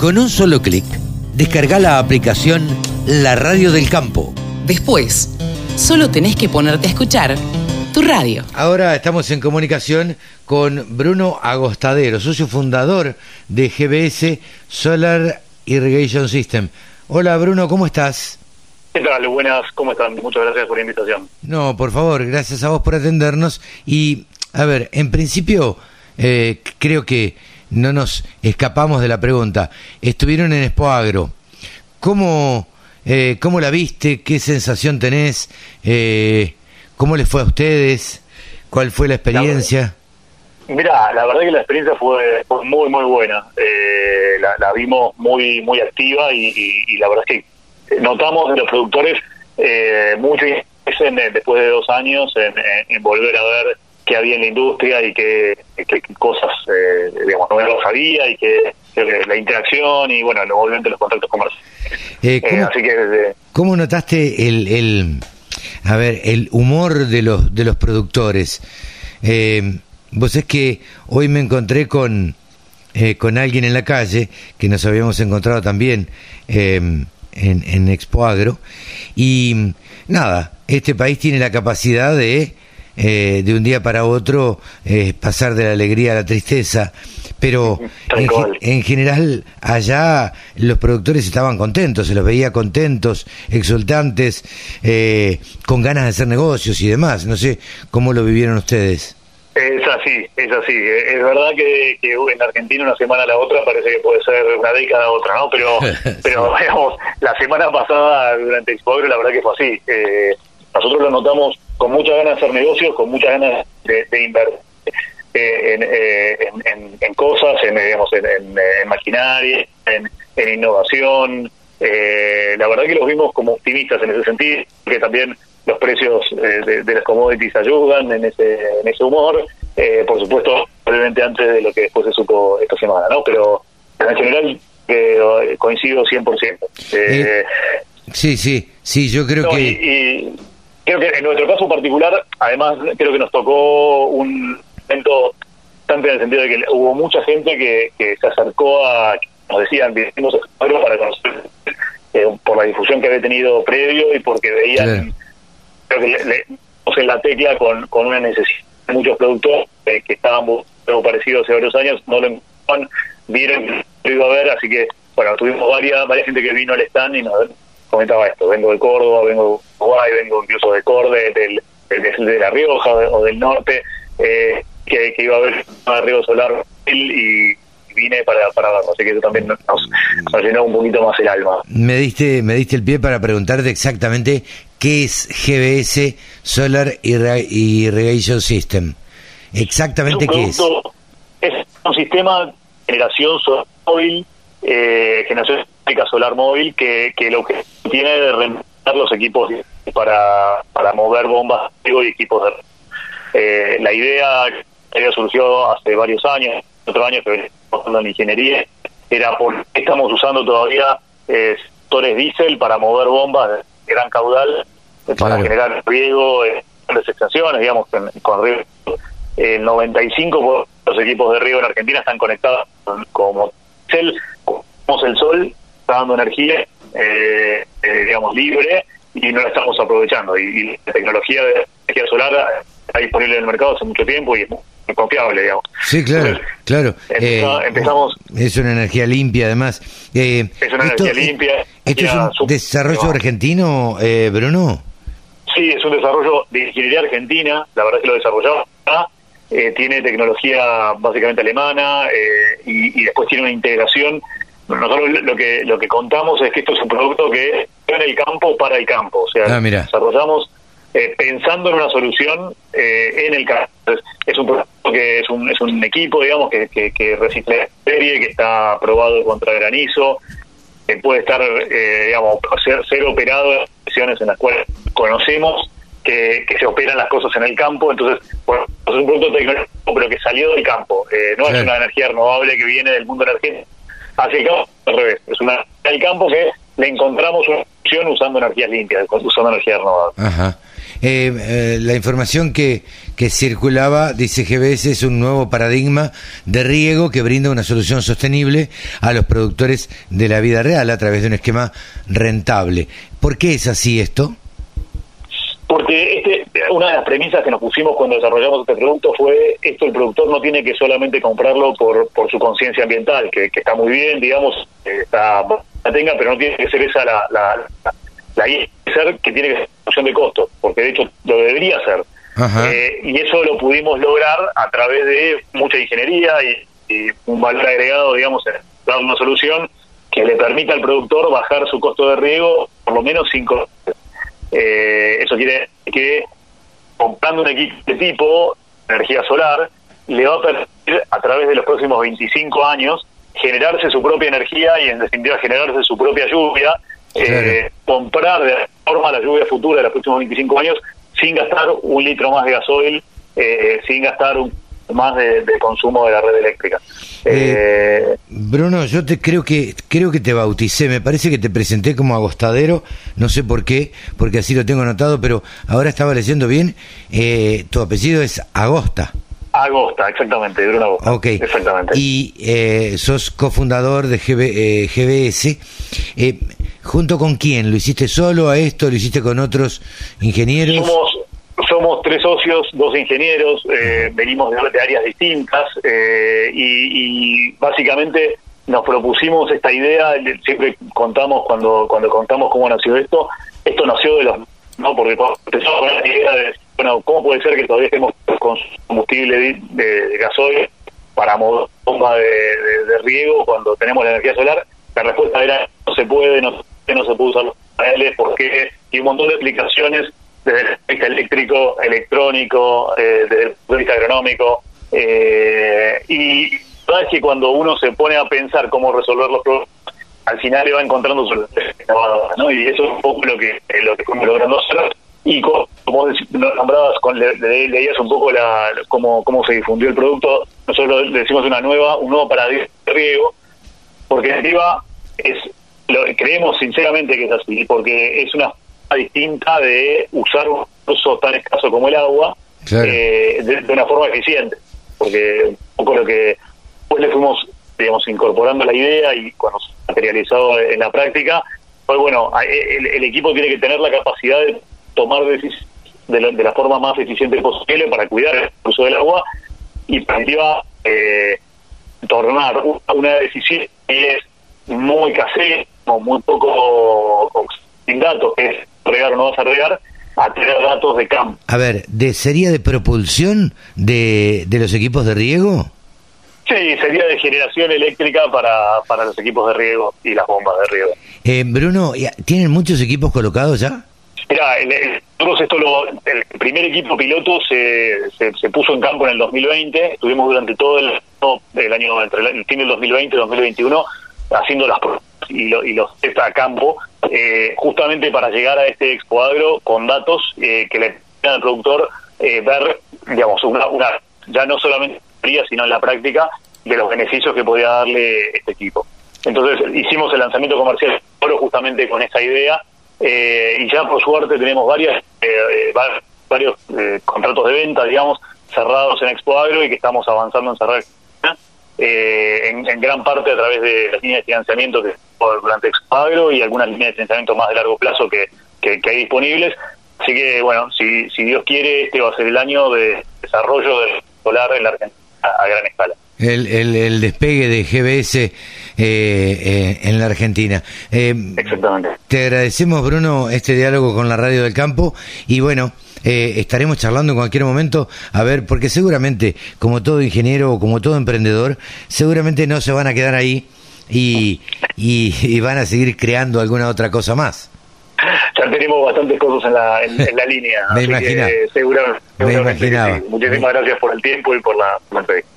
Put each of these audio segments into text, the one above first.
Con un solo clic, descarga la aplicación La Radio del Campo. Después, solo tenés que ponerte a escuchar tu radio. Ahora estamos en comunicación con Bruno Agostadero, socio fundador de GBS Solar Irrigation System. Hola Bruno, ¿cómo estás? ¿Qué tal? Buenas, ¿cómo están? Muchas gracias por la invitación. No, por favor, gracias a vos por atendernos. Y, a ver, en principio, eh, creo que no nos escapamos de la pregunta. Estuvieron en Expo Agro. ¿Cómo, eh, ¿Cómo la viste? ¿Qué sensación tenés? Eh, ¿Cómo les fue a ustedes? ¿Cuál fue la experiencia? Mira, la verdad que la experiencia fue, muy, muy buena. Eh, la, vimos muy, muy activa y, la verdad es que notamos en los productores eh, mucho interés después de dos años en, volver a ver qué había en la industria y qué, cosas, eh, digamos, no lo sabía y que, la interacción y, bueno, obviamente los contactos comerciales. Eh, ¿cómo, así que, ¿Cómo notaste el, el, a ver, el humor de los, de los productores? Eh, Vos es que hoy me encontré con, eh, con alguien en la calle, que nos habíamos encontrado también em, en, en Expo Agro, y nada, este país tiene la capacidad de, eh, de un día para otro, eh, pasar de la alegría a la tristeza, pero en, en, general allá los productores estaban contentos, se los veía contentos, exultantes, con ganas de hacer negocios y demás. No sé cómo lo vivieron ustedes. Es así, es así. Es verdad que, en Argentina una semana a la otra parece que puede ser una década a otra, ¿no? Pero, pero digamos, la semana pasada durante Expo la verdad que fue así. Eh, nosotros lo notamos con muchas ganas de hacer negocios, con muchas ganas de, invertir eh, eh, en, en, cosas, en, digamos, en, maquinaria, en, innovación. la verdad que los vimos como optimistas en ese sentido, que también los precios eh, de, las commodities ayudan en ese, en ese humor. Eh, por supuesto, probablemente antes de lo que después se supo esta semana, ¿no? Pero en general eh, coincido 100%. Eh, sí, sí, sí, yo creo que... Y, creo que en nuestro caso particular, además, creo que nos tocó un momento tanto en el sentido de que hubo mucha gente que, que se acercó a, nos decían, vivimos para conocer por la difusión que había tenido previo y porque veían creo que le, en la tecla con, con una necesidad. Muchos productos eh, que estaban algo parecidos hace varios años no lo encontraban, vieron que lo iba a ver, así que, bueno, tuvimos varias, varias gente que vino al stand y nos comentaba esto. Vengo de Córdoba, vengo de Uruguay, vengo incluso de Corde, del, de La Rioja o del norte, eh, que, iba a ver a Río Solar y vine para, para verlo, así que eso también nos, nos, llenó un poquito más el alma. Me diste, me diste el pie para preguntarte exactamente qué es GBS Solar Irrigation System. Exactamente qué es. Es un sistema de generación solar móvil, eh, generación solar móvil, que, que lo que tiene de reemplazar los equipos para, para mover bombas y equipos de... Eh, la idea había surgió hace varios años, otros años que en ingeniería, era por qué estamos usando todavía eh, sectores diésel para mover bombas de gran caudal, eh, para generar riego, eh, grandes extensiones, digamos, con riego. El 95% de los equipos de riego en Argentina están conectados con, como diésel, como el sol, está dando energía, eh, digamos, libre y no la estamos aprovechando. Y, la tecnología de energía solar está disponible en el mercado hace mucho tiempo y es confiable, digamos. Sí, claro, claro. Eh, empezamos, es una energía limpia, además. Eh, es una energía limpia. ¿Esto es un desarrollo argentino, eh, Bruno? Sí, es un desarrollo de ingeniería argentina, la verdad es que lo desarrollamos eh, tiene tecnología básicamente alemana eh, y, después tiene una integración. Nosotros lo que lo que contamos es que esto es un producto que en el campo para el campo, o sea, ah, desarrollamos eh, pensando en una solución eh, en el caso. Es un que es un, es un equipo, digamos, que, que, que recicla serie, que está aprobado contra granizo, que puede estar, eh, digamos, ser, ser operado en condiciones en las cuales conocemos que, que se operan las cosas en el campo. Entonces, bueno, es un producto tecnológico, pero que salió del campo. no es una energía renovable que viene del mundo energético. Así que, al revés, es una del campo que le encontramos una solución usando energías limpias, usando energía renovable. Ajá. Eh, eh, la información que, que circulaba, dice GBS, es un nuevo paradigma de riego que brinda una solución sostenible a los productores de la vida real a través de un esquema rentable. ¿Por qué es así esto? Porque este, una de las premisas que nos pusimos cuando desarrollamos este producto fue esto el productor no tiene que solamente comprarlo por, por su conciencia ambiental, que, está muy bien, digamos, está la tenga, pero no tiene que ser esa la, la, la, ser que tiene que ser función de costo, porque de hecho lo debería ser. Eh, y eso lo pudimos lograr a través de mucha ingeniería y, un valor agregado, digamos, en dar una solución que le permita al productor bajar su costo de riego por lo menos 5 eh, eso quiere que comprando un equipo de tipo, energía solar, le va a permitir a través de los próximos 25 años generarse su propia energía y en definitiva generarse su propia lluvia, eh, comprar de forma la lluvia futura de los próximos 25 años sin gastar un litro más de gasoil, eh, sin gastar un más de, consumo de la red eléctrica. Eh, Bruno, yo te creo que creo que te bauticé, me parece que te presenté como agostadero, no sé por qué, porque así lo tengo anotado, pero ahora estaba leyendo bien, eh, tu apellido es Agosta. Agosta, exactamente, Bruno Agosta. Ok. Exactamente. Y eh, sos cofundador de GBS. ¿Junto con quién? ¿Lo hiciste solo a esto? ¿Lo hiciste con otros ingenieros? Somos, somos tres socios, dos ingenieros, eh, venimos de, áreas distintas eh, y, básicamente nos propusimos esta idea, siempre contamos cuando cuando contamos cómo nació esto, esto nació de los, ¿no? Porque empezamos con la idea de, bueno, ¿cómo puede ser que todavía estemos con combustible de, gasoil para bomba de, riego cuando tenemos la energía solar? La respuesta era, no se puede, no, no se puede usar los paneles, porque y un montón de explicaciones desde el punto eléctrico, electrónico, eh, desde el punto de vista agronómico. Eh, y sabes que cuando uno se pone a pensar cómo resolver los problemas, al final le va encontrando soluciones ¿no? Y eso es un poco lo que lo que fuimos logrando hacer. Y como, nombrabas, con, leías un poco la, cómo, cómo se difundió el producto, nosotros le decimos una nueva, un nuevo paradigma de riego, porque en es, lo, creemos sinceramente que es así, porque es una distinta de usar un recurso tan escaso como el agua eh, de, una forma eficiente. Porque un poco lo que después le fuimos, digamos, incorporando la idea y cuando se ha materializado en la práctica, fue bueno, el, equipo tiene que tener la capacidad de tomar decisiones de, la, forma más eficiente posible para cuidar el uso del agua y para eh, tornar una decisión que es muy casera, muy poco sin datos, que es regar o no vas a regar, a tener datos de campo. A ver, ¿de, ¿sería de propulsión de, de los equipos de riego? Sí, sería de generación eléctrica para, para los equipos de riego y las bombas de riego. Eh, Bruno, ¿tienen muchos equipos colocados ya? Mira, el, esto lo, el primer equipo piloto se, se, puso en campo en el 2020. Estuvimos durante todo el, el año, entre el fin del 2020 y el 2021, haciendo las pruebas y, lo, y los test a campo eh, justamente para llegar a este expoagro con datos eh, que le permitan al productor eh, ver, digamos, una, una, ya no solamente en sino en la práctica, de los beneficios que podía darle este equipo. Entonces hicimos el lanzamiento comercial justamente con esta idea y ya por suerte tenemos varias varios contratos de venta, digamos, cerrados en Expoagro y que estamos avanzando en cerrar en, en, gran parte a través de las líneas de financiamiento que durante Expagro y algunas líneas de financiamiento más de largo plazo que, que, hay disponibles. Así que, bueno, si, si Dios quiere, este va a ser el año de desarrollo del solar en la Argentina a gran escala. El, el, el despegue de GBS eh, eh, en la Argentina. Eh, Exactamente. Te agradecemos, Bruno, este diálogo con la Radio del Campo y bueno, eh, estaremos charlando en cualquier momento, a ver, porque seguramente, como todo ingeniero o como todo emprendedor, seguramente no se van a quedar ahí y, y, van a seguir creando alguna otra cosa más. Ya tenemos bastantes cosas en la, en, la línea. Me imagino. Seguramente, Me imaginaba. Muchísimas gracias por el tiempo y por la, entrevista.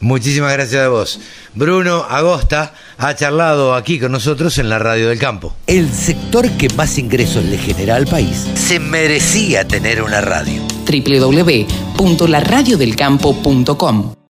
Muchísimas gracias a vos. Bruno Agosta ha charlado aquí con nosotros en la Radio del Campo. El sector que más ingresos le genera al país se merecía tener una radio. www.laradiodelcampo.com